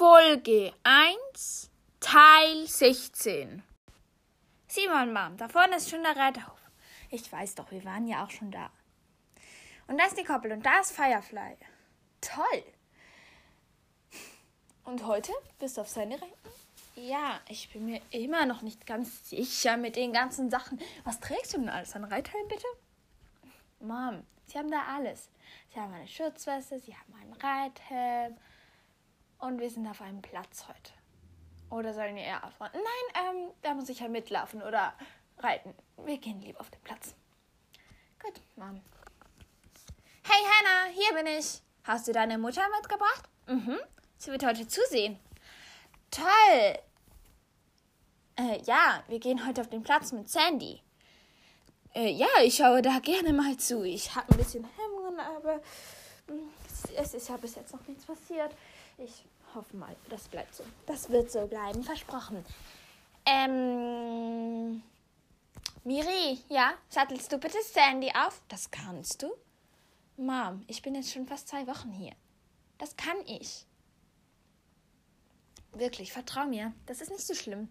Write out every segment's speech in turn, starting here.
Folge 1, Teil 16. Simon, Mom, da vorne ist schon der Reiterhof. Ich weiß doch, wir waren ja auch schon da. Und da ist die Koppel und da ist Firefly. Toll. Und heute bist du auf seine Rechten? Ja, ich bin mir immer noch nicht ganz sicher mit den ganzen Sachen. Was trägst du denn alles an Reithelm, bitte? Mom, sie haben da alles. Sie haben eine Schutzweste, sie haben einen Reithelm, und wir sind auf einem Platz heute. Oder sollen wir eher aufräumen? Nein, ähm, da muss ich ja mitlaufen oder reiten. Wir gehen lieber auf den Platz. Gut, Mom. Hey Hannah, hier bin ich. Hast du deine Mutter mitgebracht? Mhm. Sie wird heute zusehen. Toll. Äh, ja, wir gehen heute auf den Platz mit Sandy. Äh, ja, ich schaue da gerne mal zu. Ich habe ein bisschen Hemmungen, aber hm, es ist ja bis jetzt noch nichts passiert. Ich hoffe mal, das bleibt so. Das wird so bleiben, versprochen. Ähm. Miri, ja, sattelst du bitte Sandy auf? Das kannst du. Mom, ich bin jetzt schon fast zwei Wochen hier. Das kann ich. Wirklich, vertrau mir. Das ist nicht so schlimm.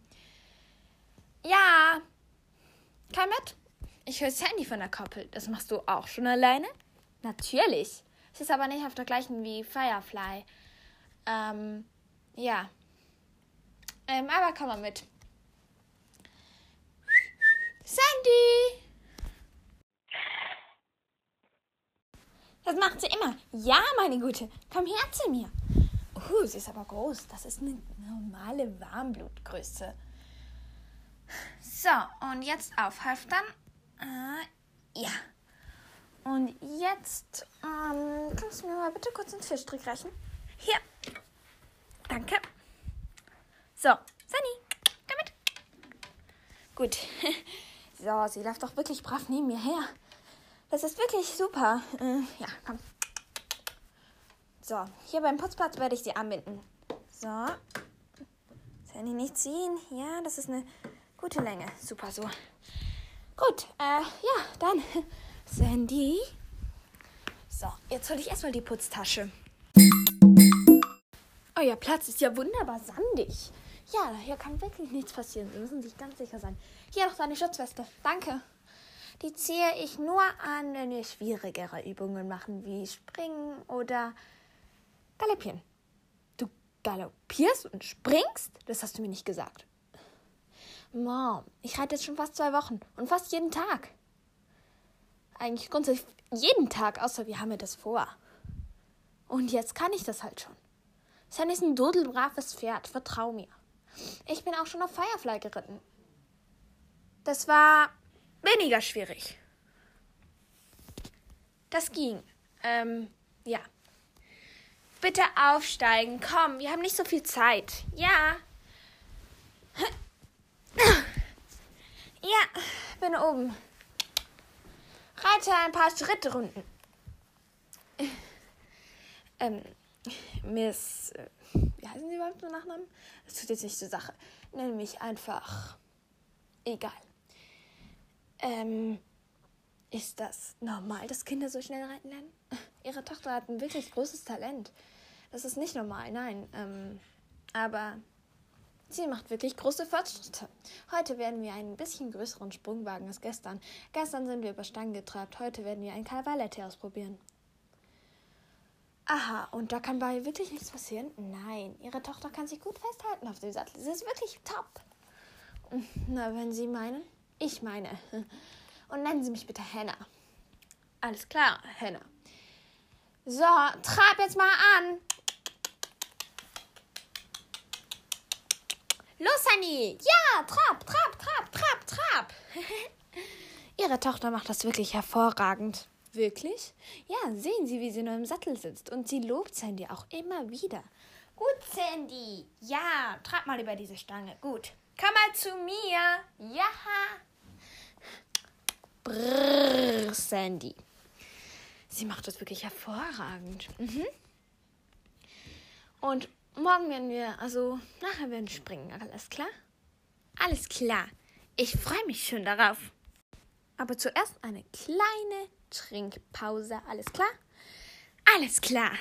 Ja. Komm mit. Ich höre Sandy von der Koppel. Das machst du auch schon alleine? Natürlich. Es ist aber nicht auf der gleichen wie Firefly. Ähm, ja. Ähm, aber komm mal mit. Sandy! Das macht sie immer. Ja, meine Gute. Komm her zu mir. Uh, sie ist aber groß. Das ist eine normale Warmblutgröße. So, und jetzt aufhalftern. Äh, ja. Und jetzt, ähm, kannst du mir mal bitte kurz einen Fischstrick reichen? Hier. Danke. So, Sunny, damit. Gut. So, sie läuft doch wirklich brav neben mir her. Das ist wirklich super. Äh, ja, komm. So, hier beim Putzplatz werde ich sie anbinden. So. Sandy nicht ziehen. Ja, das ist eine gute Länge. Super so. Gut, äh, ja, dann. Sandy. So, jetzt hole ich erstmal die Putztasche. Euer Platz ist ja wunderbar sandig. Ja, hier kann wirklich nichts passieren. Sie müssen sich ganz sicher sein. Hier noch deine Schutzweste. Danke. Die ziehe ich nur an, wenn wir schwierigere Übungen machen, wie Springen oder Galoppieren. Du galoppierst und springst? Das hast du mir nicht gesagt. Mom, ich reite jetzt schon fast zwei Wochen und fast jeden Tag. Eigentlich grundsätzlich jeden Tag, außer wir haben mir das vor. Und jetzt kann ich das halt schon. Sam ist ein dodelbraves Pferd, vertrau mir. Ich bin auch schon auf Firefly geritten. Das war weniger schwierig. Das ging. Ähm, ja. Bitte aufsteigen. Komm, wir haben nicht so viel Zeit. Ja. Ja, bin oben. Reite ein paar Schritte runden. Ähm, Miss, äh, wie heißen Sie überhaupt mit Nachnamen? Das tut jetzt nicht zur Sache. Nenn mich einfach. Egal. Ähm, ist das normal, dass Kinder so schnell reiten lernen? Ihre Tochter hat ein wirklich großes Talent. Das ist nicht normal, nein. Ähm, aber sie macht wirklich große Fortschritte. Heute werden wir einen bisschen größeren Sprung wagen als gestern. Gestern sind wir über Stangen getrabt. Heute werden wir ein Cavaletti ausprobieren. Aha, und da kann bei wirklich nichts passieren? Nein, ihre Tochter kann sich gut festhalten auf dem Sattel. Sie ist wirklich top. Na, wenn Sie meinen. Ich meine. Und nennen Sie mich bitte Hannah. Alles klar, Hannah. So, trab jetzt mal an. Los, Honey. Ja, trab, trab, trab, trab, trab. Ihre Tochter macht das wirklich hervorragend. Wirklich? Ja, sehen Sie, wie sie nur im Sattel sitzt. Und sie lobt Sandy auch immer wieder. Gut, Sandy. Ja, trag mal über diese Stange. Gut. Komm mal zu mir. Ja. Brrr, Sandy. Sie macht das wirklich hervorragend. Mhm. Und morgen werden wir, also nachher werden wir springen. Alles klar? Alles klar. Ich freue mich schon darauf. Aber zuerst eine kleine Trinkpause. Alles klar? Alles klar.